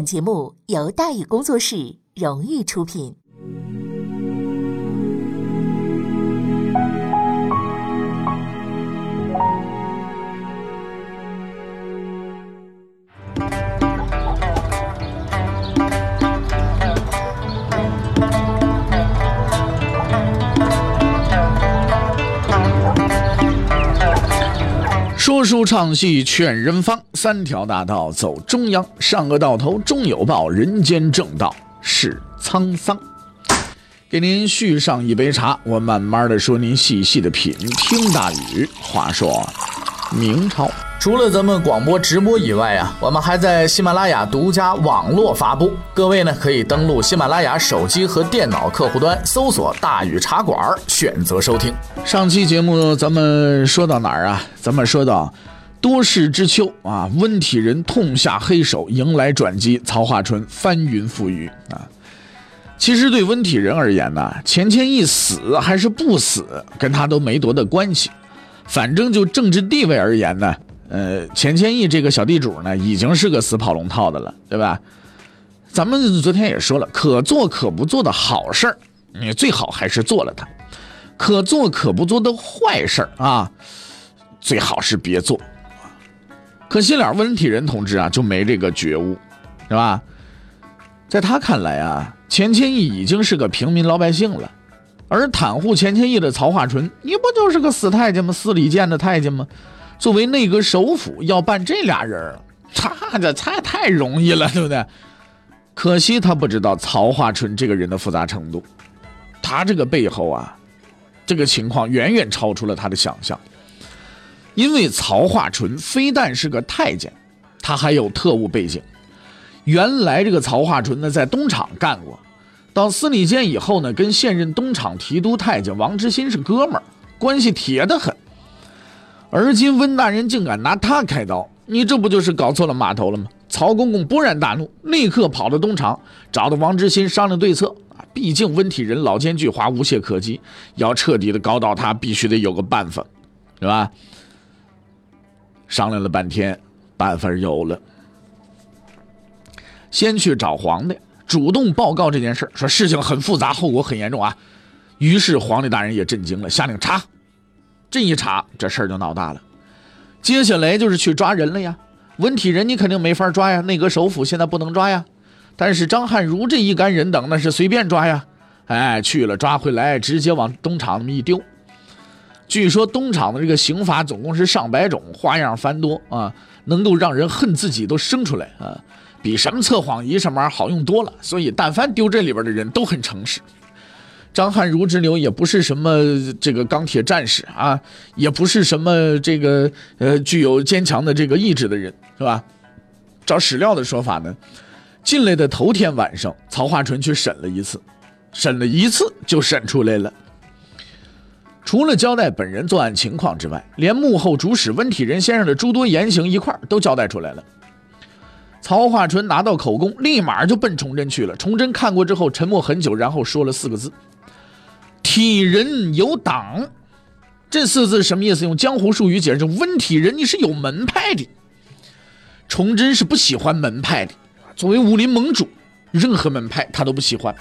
本节目由大宇工作室荣誉出品。说书唱戏劝人方，三条大道走中央，善恶到头终有报，人间正道是沧桑。给您续上一杯茶，我慢慢的说，您细细的品。听大禹话说，明朝。除了咱们广播直播以外啊，我们还在喜马拉雅独家网络发布。各位呢，可以登录喜马拉雅手机和电脑客户端，搜索“大禹茶馆”，选择收听。上期节目咱们说到哪儿啊？咱们说到多事之秋啊，温体仁痛下黑手，迎来转机，曹化春翻云覆雨啊。其实对温体仁而言呢，钱谦益死还是不死，跟他都没多大关系。反正就政治地位而言呢。呃，钱谦益这个小地主呢，已经是个死跑龙套的了，对吧？咱们昨天也说了，可做可不做的好事儿，你最好还是做了它；可做可不做的坏事儿啊，最好是别做。可惜了，温体仁同志啊，就没这个觉悟，是吧？在他看来啊，钱谦益已经是个平民老百姓了，而袒护钱谦益的曹化淳，你不就是个死太监吗？司礼监的太监吗？作为内阁首辅，要办这俩人，他这太太容易了，对不对？可惜他不知道曹化淳这个人的复杂程度，他这个背后啊，这个情况远远超出了他的想象。因为曹化淳非但是个太监，他还有特务背景。原来这个曹化淳呢，在东厂干过，到司礼监以后呢，跟现任东厂提督太监王之新是哥们儿，关系铁得很。而今温大人竟敢拿他开刀，你这不就是搞错了码头了吗？曹公公勃然大怒，立刻跑到东厂，找到王之心商量对策啊！毕竟温体仁老奸巨猾，无懈可击，要彻底的搞倒他，必须得有个办法，是吧？商量了半天，办法有了，先去找皇帝，主动报告这件事说事情很复杂，后果很严重啊！于是皇帝大人也震惊了，下令查。这一查，这事儿就闹大了。接下来就是去抓人了呀。文体人你肯定没法抓呀，内阁首辅现在不能抓呀。但是张汉儒这一干人等那是随便抓呀。哎，去了抓回来，直接往东厂那么一丢。据说东厂的这个刑法总共是上百种，花样繁多啊，能够让人恨自己都生出来啊，比什么测谎仪什么玩意儿好用多了。所以但凡丢这里边的人都很诚实。张汉儒之流也不是什么这个钢铁战士啊，也不是什么这个呃具有坚强的这个意志的人，是吧？照史料的说法呢，进来的头天晚上，曹化淳去审了一次，审了一次就审出来了。除了交代本人作案情况之外，连幕后主使温体仁先生的诸多言行一块都交代出来了。曹化淳拿到口供，立马就奔崇祯去了。崇祯看过之后，沉默很久，然后说了四个字。体人有党，这四字什么意思？用江湖术语解释，温体人你是有门派的。崇祯是不喜欢门派的，作为武林盟主，任何门派他都不喜欢。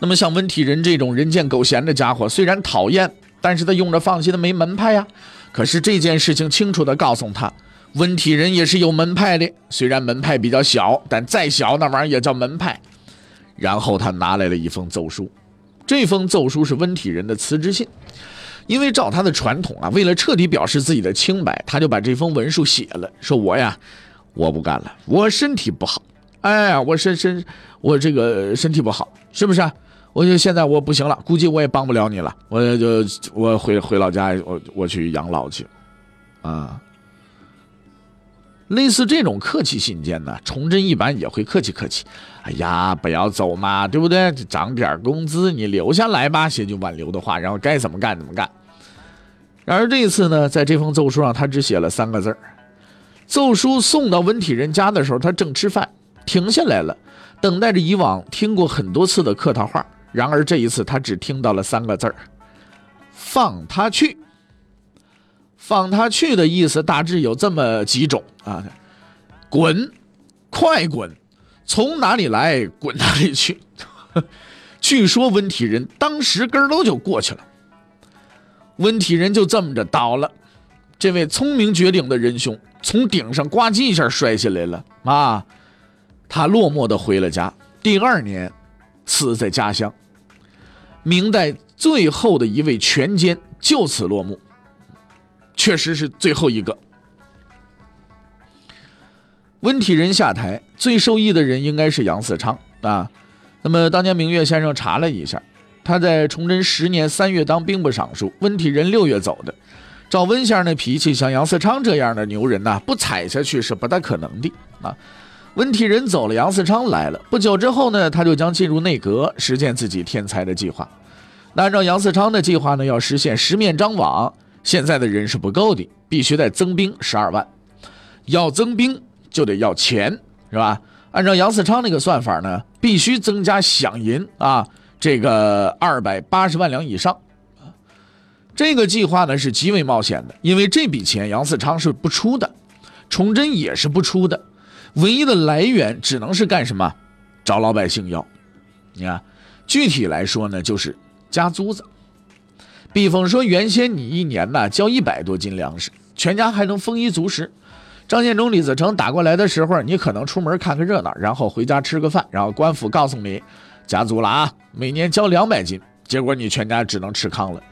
那么像温体仁这种人见狗嫌的家伙，虽然讨厌，但是他用着放心的没门派呀。可是这件事情清楚的告诉他，温体仁也是有门派的，虽然门派比较小，但再小那玩意儿也叫门派。然后他拿来了一封奏书，这封奏书是温体仁的辞职信，因为照他的传统啊，为了彻底表示自己的清白，他就把这封文书写了，说我呀，我不干了，我身体不好，哎呀，我身身我这个身体不好，是不是？我就现在我不行了，估计我也帮不了你了，我就我回回老家，我我去养老去，啊。类似这种客气信件呢，崇祯一般也会客气客气。哎呀，不要走嘛，对不对？涨点工资，你留下来吧，写句挽留的话，然后该怎么干怎么干。然而这一次呢，在这封奏书上，他只写了三个字儿。奏书送到温体仁家的时候，他正吃饭，停下来了，等待着以往听过很多次的客套话。然而这一次，他只听到了三个字儿：放他去。放他去的意思大致有这么几种啊，滚，快滚，从哪里来滚哪里去。据说温体仁当时根儿都就过去了。温体仁就这么着倒了。这位聪明绝顶的仁兄从顶上呱唧一下摔下来了啊！他落寞的回了家。第二年，死在家乡。明代最后的一位权奸就此落幕，确实是最后一个。温体仁下台，最受益的人应该是杨嗣昌啊。那么当年明月先生查了一下，他在崇祯十年三月当兵部尚书，温体仁六月走的。照温先生的脾气，像杨嗣昌这样的牛人呐，不踩下去是不大可能的啊。温体仁走了，杨嗣昌来了。不久之后呢，他就将进入内阁，实现自己天才的计划。那按照杨嗣昌的计划呢，要实现十面张网，现在的人是不够的，必须得增兵十二万。要增兵就得要钱，是吧？按照杨嗣昌那个算法呢，必须增加饷银啊，这个二百八十万两以上。这个计划呢是极为冒险的，因为这笔钱杨嗣昌是不出的，崇祯也是不出的，唯一的来源只能是干什么？找老百姓要。你看，具体来说呢，就是加租子。比方说，原先你一年呢交一百多斤粮食，全家还能丰衣足食。张献忠、李自成打过来的时候，你可能出门看个热闹，然后回家吃个饭，然后官府告诉你加租了啊，每年交两百斤，结果你全家只能吃糠了。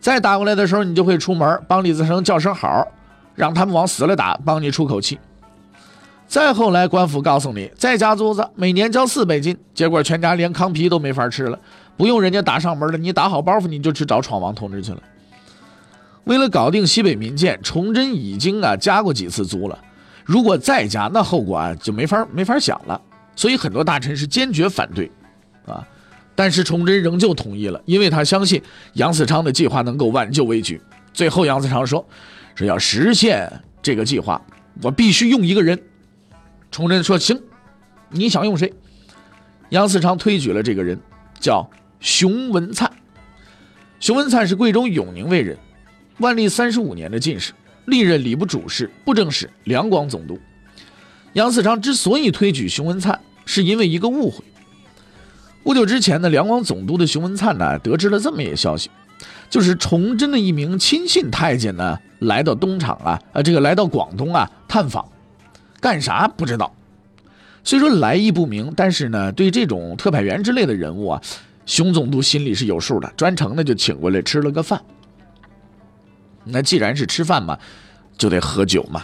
再打过来的时候，你就会出门帮李自成叫声好，让他们往死了打，帮你出口气。再后来，官府告诉你再加租子，每年交四百斤，结果全家连糠皮都没法吃了，不用人家打上门了，你打好包袱你就去找闯王同志去了。为了搞定西北民贱，崇祯已经啊加过几次租了，如果再加，那后果啊就没法没法想了。所以很多大臣是坚决反对，啊。但是崇祯仍旧同意了，因为他相信杨嗣昌的计划能够挽救危局。最后，杨嗣昌说：“是要实现这个计划，我必须用一个人。”崇祯说：“行，你想用谁？”杨嗣昌推举了这个人，叫熊文灿。熊文灿是贵州永宁卫人，万历三十五年的进士，历任礼部主事、布政使、两广总督。杨嗣昌之所以推举熊文灿，是因为一个误会。不久之前呢，两广总督的熊文灿呢，得知了这么一个消息，就是崇祯的一名亲信太监呢，来到东厂啊，呃，这个来到广东啊探访，干啥不知道。虽说来意不明，但是呢，对这种特派员之类的人物啊，熊总督心里是有数的，专程呢就请过来吃了个饭。那既然是吃饭嘛，就得喝酒嘛，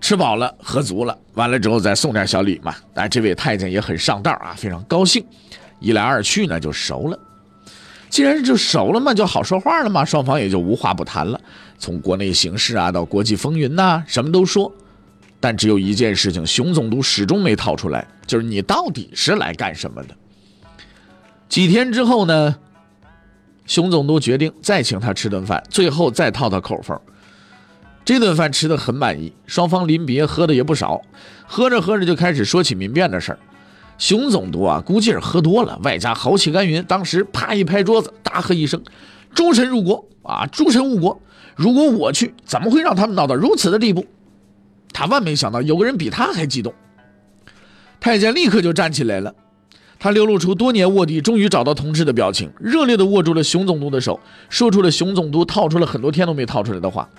吃饱了喝足了，完了之后再送点小礼嘛。但这位太监也很上道啊，非常高兴。一来二去呢，就熟了。既然就熟了嘛，就好说话了嘛，双方也就无话不谈了。从国内形势啊，到国际风云呐，什么都说。但只有一件事情，熊总督始终没套出来，就是你到底是来干什么的。几天之后呢，熊总督决定再请他吃顿饭，最后再套套口风。这顿饭吃的很满意，双方临别喝的也不少，喝着喝着就开始说起民变的事儿。熊总督啊，估计是喝多了，外加豪气干云，当时啪一拍桌子，大喝一声：“诸臣入国啊！诸臣误国！如果我去，怎么会让他们闹到如此的地步？”他万没想到，有个人比他还激动。太监立刻就站起来了，他流露出多年卧底，终于找到同志的表情，热烈地握住了熊总督的手，说出了熊总督套出了很多天都没套出来的话：“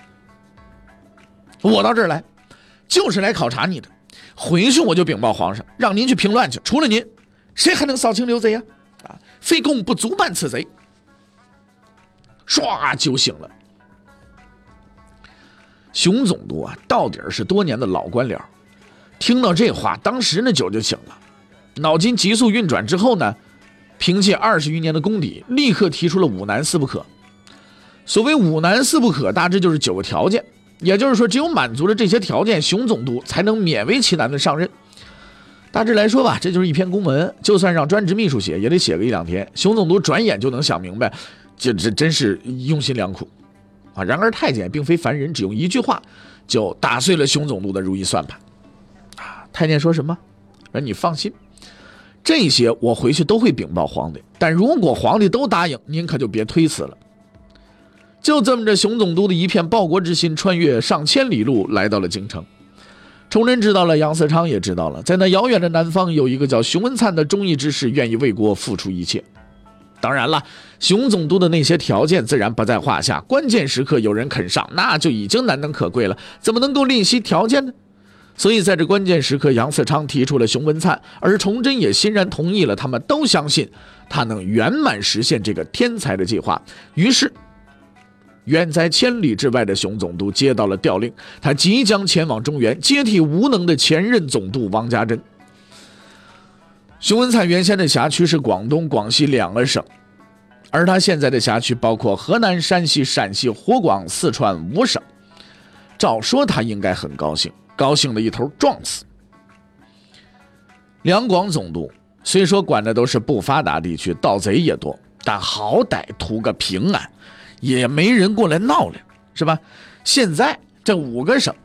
我到这儿来，就是来考察你的。”回去我就禀报皇上，让您去平乱去。除了您，谁还能扫清刘贼呀？啊，非公不足办此贼。唰，酒醒了。熊总督啊，到底是多年的老官僚，听到这话，当时那酒就醒了，脑筋急速运转之后呢，凭借二十余年的功底，立刻提出了五难四不可。所谓五难四不可，大致就是九个条件。也就是说，只有满足了这些条件，熊总督才能勉为其难的上任。大致来说吧，这就是一篇公文，就算让专职秘书写，也得写个一两天。熊总督转眼就能想明白，这这真是用心良苦啊！然而太监并非凡人，只用一句话就打碎了熊总督的如意算盘啊！太监说什么？说你放心，这些我回去都会禀报皇帝。但如果皇帝都答应，您可就别推辞了。就这么着，熊总督的一片报国之心，穿越上千里路来到了京城。崇祯知道了，杨嗣昌也知道了，在那遥远的南方，有一个叫熊文灿的忠义之士，愿意为国付出一切。当然了，熊总督的那些条件自然不在话下，关键时刻有人肯上，那就已经难能可贵了，怎么能够吝惜条件呢？所以在这关键时刻，杨嗣昌提出了熊文灿，而崇祯也欣然同意了，他们都相信他能圆满实现这个天才的计划。于是。远在千里之外的熊总督接到了调令，他即将前往中原接替无能的前任总督王家珍。熊文灿原先的辖区是广东、广西两个省，而他现在的辖区包括河南、山西、陕西、湖广、四川五省。照说他应该很高兴，高兴的一头撞死。两广总督虽说管的都是不发达地区，盗贼也多，但好歹图个平安。也没人过来闹了，是吧？现在这五个省，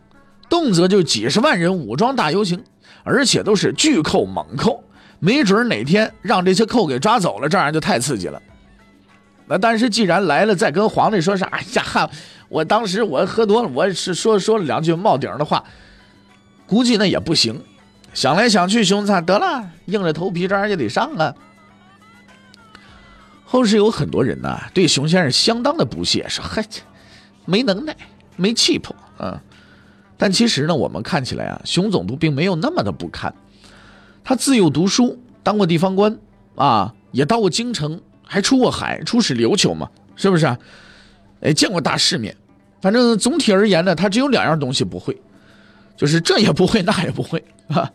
动辄就几十万人武装大游行，而且都是巨扣猛扣，没准哪天让这些扣给抓走了，这样就太刺激了。那但是既然来了，再跟皇帝说啥？哎呀，我当时我喝多了，我是说说了两句冒顶的话，估计那也不行。想来想去，熊灿得了，硬着头皮这样也得上啊。后世有很多人呐，对熊先生相当的不屑，说：“嗨，没能耐，没气魄啊。”但其实呢，我们看起来啊，熊总督并没有那么的不堪。他自幼读书，当过地方官啊，也到过京城，还出过海，出使琉球嘛，是不是？哎，见过大世面。反正总体而言呢，他只有两样东西不会，就是这也不会，那也不会啊。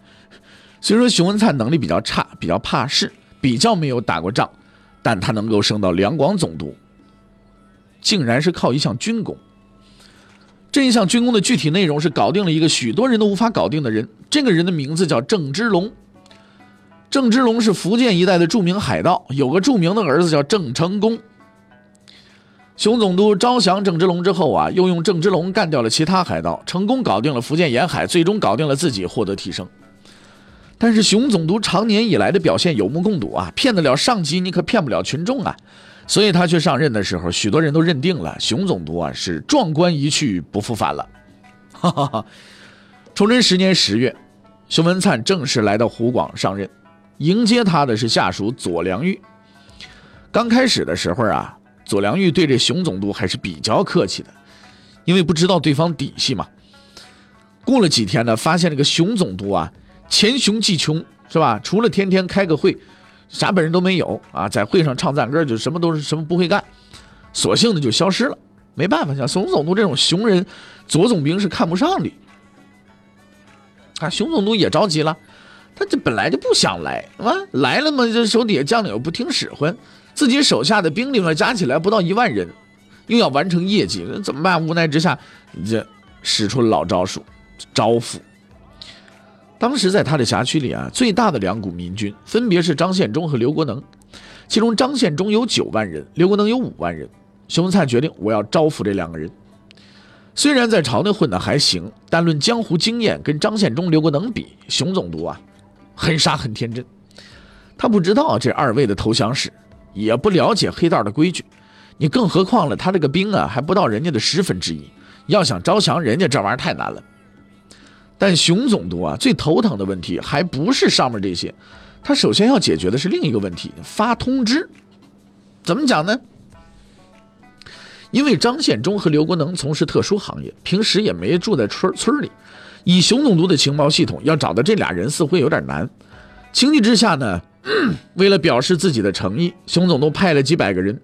虽说，熊文灿能力比较差，比较怕事，比较没有打过仗。但他能够升到两广总督，竟然是靠一项军功。这一项军功的具体内容是搞定了一个许多人都无法搞定的人，这个人的名字叫郑芝龙。郑芝龙是福建一带的著名海盗，有个著名的儿子叫郑成功。熊总督招降郑芝龙之后啊，又用郑芝龙干掉了其他海盗，成功搞定了福建沿海，最终搞定了自己，获得提升。但是熊总督长年以来的表现有目共睹啊，骗得了上级，你可骗不了群众啊。所以他去上任的时候，许多人都认定了熊总督啊是壮观一去不复返了。哈哈哈。崇祯十年十月，熊文灿正式来到湖广上任，迎接他的是下属左良玉。刚开始的时候啊，左良玉对这熊总督还是比较客气的，因为不知道对方底细嘛。过了几天呢，发现这个熊总督啊。前雄技穷是吧？除了天天开个会，啥本事都没有啊！在会上唱赞歌，就什么都是什么不会干，索性的就消失了。没办法，像熊总督这种熊人，左总兵是看不上的。啊，熊总督也着急了，他这本来就不想来，啊，来了嘛，这手底下将领又不听使唤，自己手下的兵力嘛加起来不到一万人，又要完成业绩，怎么办？无奈之下，这使出了老招数，招抚。当时在他的辖区里啊，最大的两股民军分别是张献忠和刘国能，其中张献忠有九万人，刘国能有五万人。熊文灿决定，我要招抚这两个人。虽然在朝内混得还行，但论江湖经验，跟张献忠、刘国能比，熊总督啊，很傻很天真。他不知道这二位的投降史，也不了解黑道的规矩。你更何况了，他这个兵啊，还不到人家的十分之一。要想招降人家，这玩意儿太难了。但熊总督啊，最头疼的问题还不是上面这些，他首先要解决的是另一个问题：发通知。怎么讲呢？因为张献忠和刘国能从事特殊行业，平时也没住在村村里。以熊总督的情报系统，要找到这俩人似乎有点难。情急之下呢，为了表示自己的诚意，熊总督派了几百个人。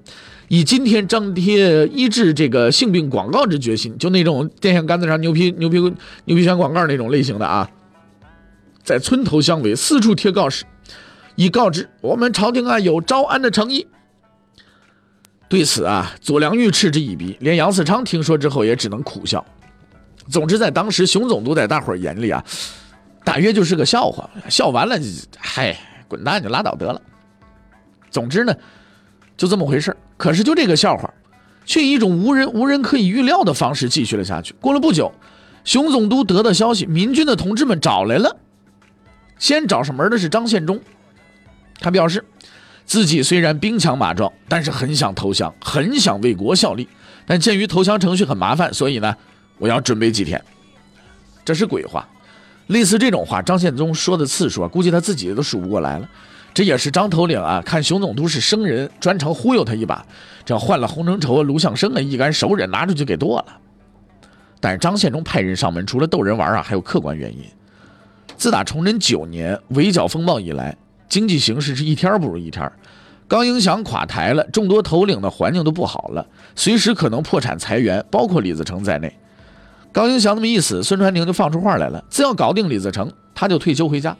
以今天张贴医治这个性病广告之决心，就那种电线杆子上牛皮牛皮牛皮癣广告那种类型的啊，在村头乡尾四处贴告示，以告知我们朝廷啊有招安的诚意。对此啊，左良玉嗤之以鼻，连杨嗣昌听说之后也只能苦笑。总之，在当时熊总督在大伙眼里啊，大约就是个笑话，笑完了，嗨，滚蛋就拉倒得了。总之呢。就这么回事可是就这个笑话，却以一种无人无人可以预料的方式继续了下去。过了不久，熊总督得到消息，民军的同志们找来了。先找上门的是张献忠，他表示自己虽然兵强马壮，但是很想投降，很想为国效力。但鉴于投降程序很麻烦，所以呢，我要准备几天。这是鬼话。类似这种话，张献忠说的次数啊，估计他自己都数不过来了。这也是张头领啊，看熊总督是生人，专程忽悠他一把，这换了洪承畴、卢象升啊一干熟人，拿出去给剁了。但是张献忠派人上门，除了逗人玩啊，还有客观原因。自打崇祯九年围剿风暴以来，经济形势是一天不如一天。刚英祥垮台了，众多头领的环境都不好了，随时可能破产裁员，包括李自成在内。高英祥那么一死，孙传庭就放出话来了，只要搞定李自成，他就退休回家。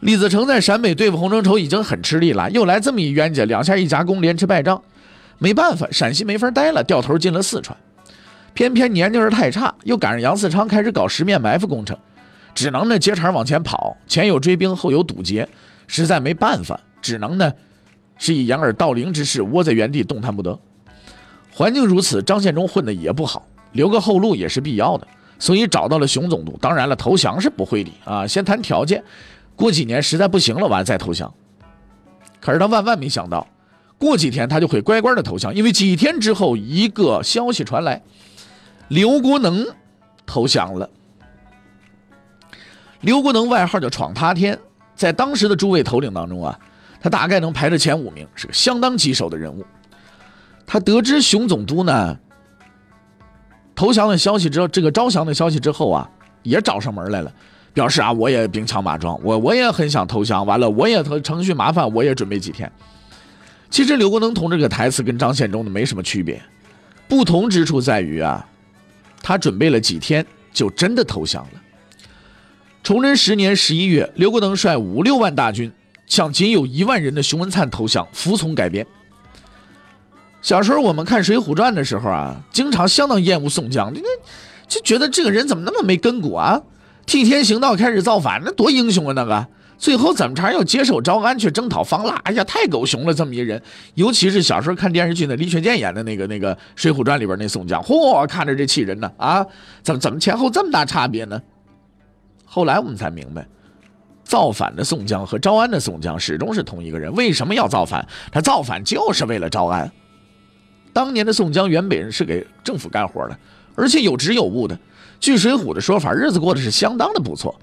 李自成在陕北对付洪承畴已经很吃力了，又来这么一冤家，两下一夹攻，连吃败仗，没办法，陕西没法待了，掉头进了四川。偏偏年劲儿太差，又赶上杨嗣昌开始搞十面埋伏工程，只能呢接茬往前跑，前有追兵，后有堵截，实在没办法，只能呢是以掩耳盗铃之势窝在原地动弹不得。环境如此，张献忠混的也不好，留个后路也是必要的，所以找到了熊总督。当然了，投降是不会的啊，先谈条件。过几年实在不行了，完再投降。可是他万万没想到，过几天他就会乖乖的投降，因为几天之后，一个消息传来，刘国能投降了。刘国能外号叫“闯塌天”，在当时的诸位头领当中啊，他大概能排在前五名，是个相当棘手的人物。他得知熊总督呢投降的消息之后，这个招降的消息之后啊，也找上门来了。表示啊，我也兵强马壮，我我也很想投降。完了，我也程序麻烦，我也准备几天。其实刘国能同这个台词跟张献忠的没什么区别，不同之处在于啊，他准备了几天就真的投降了。崇祯十年十一月，刘国能率五六万大军向仅有一万人的熊文灿投降，服从改编。小时候我们看《水浒传》的时候啊，经常相当厌恶宋江，那就觉得这个人怎么那么没根骨啊？替天行道，开始造反，那多英雄啊！那个最后怎么着要接受招安，去征讨方腊？哎呀，太狗熊了！这么一人，尤其是小时候看电视剧，那李雪健演的那个那个《水浒传》里边那宋江，嚯，看着这气人呢！啊，怎么怎么前后这么大差别呢？后来我们才明白，造反的宋江和招安的宋江始终是同一个人。为什么要造反？他造反就是为了招安。当年的宋江原本是给政府干活的，而且有职有务的。据水浒的说法，日子过得是相当的不错，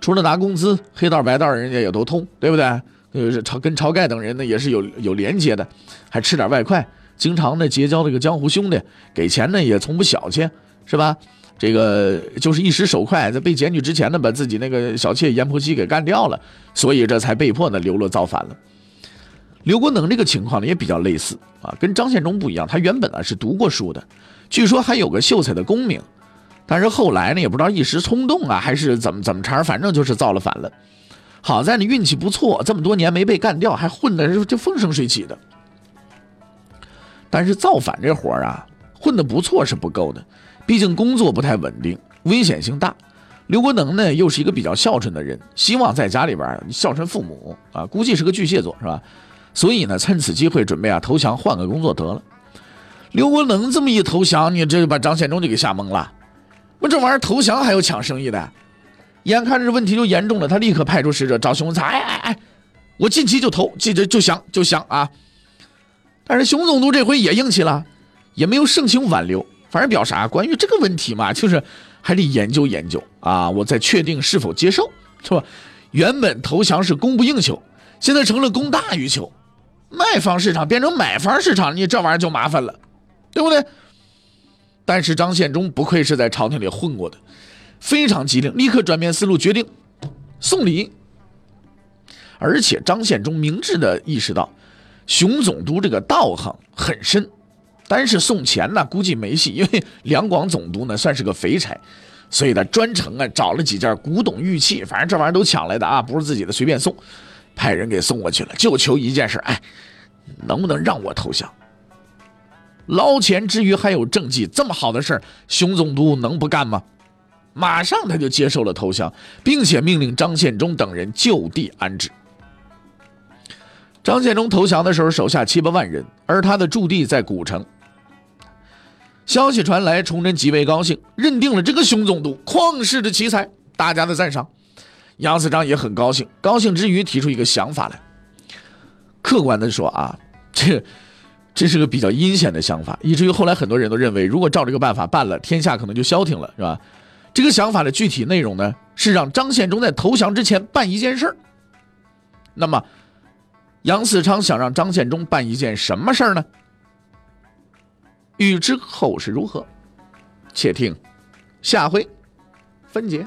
除了拿工资，黑道白道人家也都通，对不对？呃，晁跟晁盖等人呢也是有有连接的，还吃点外快，经常呢结交这个江湖兄弟，给钱呢也从不小气，是吧？这个就是一时手快，在被检举之前呢，把自己那个小妾阎婆惜给干掉了，所以这才被迫呢流落造反了。刘国能这个情况呢也比较类似啊，跟张献忠不一样，他原本啊是读过书的，据说还有个秀才的功名。但是后来呢，也不知道一时冲动啊，还是怎么怎么茬，反正就是造了反了。好在呢运气不错，这么多年没被干掉，还混的就风生水起的。但是造反这活啊，混的不错是不够的，毕竟工作不太稳定，危险性大。刘国能呢，又是一个比较孝顺的人，希望在家里边孝顺父母啊，估计是个巨蟹座是吧？所以呢，趁此机会准备啊投降，换个工作得了。刘国能这么一投降，你这就把张献忠就给吓懵了。我这玩意儿投降还有抢生意的，眼看着问题就严重了，他立刻派出使者找熊文灿，哎哎哎，我近期就投，记着就降就降啊！但是熊总督这回也硬气了，也没有盛情挽留，反而表啥？关于这个问题嘛，就是还得研究研究啊，我再确定是否接受，是吧？原本投降是供不应求，现在成了供大于求，卖方市场变成买方市场，你这玩意儿就麻烦了，对不对？但是张献忠不愧是在朝廷里混过的，非常机灵，立刻转变思路，决定送礼。而且张献忠明智的意识到，熊总督这个道行很深，但是送钱呢估计没戏，因为两广总督呢算是个肥差，所以他专程啊找了几件古董玉器，反正这玩意儿都抢来的啊，不是自己的，随便送，派人给送过去了，就求一件事，哎，能不能让我投降？捞钱之余还有政绩，这么好的事儿，熊总督能不干吗？马上他就接受了投降，并且命令张献忠等人就地安置。张献忠投降的时候，手下七八万人，而他的驻地在古城。消息传来，崇祯极为高兴，认定了这个熊总督旷世的奇才，大家的赞赏。杨嗣章也很高兴，高兴之余提出一个想法来。客观的说啊，这。这是个比较阴险的想法，以至于后来很多人都认为，如果照这个办法办了，天下可能就消停了，是吧？这个想法的具体内容呢，是让张献忠在投降之前办一件事儿。那么，杨嗣昌想让张献忠办一件什么事儿呢？欲知后事如何，且听下回分解。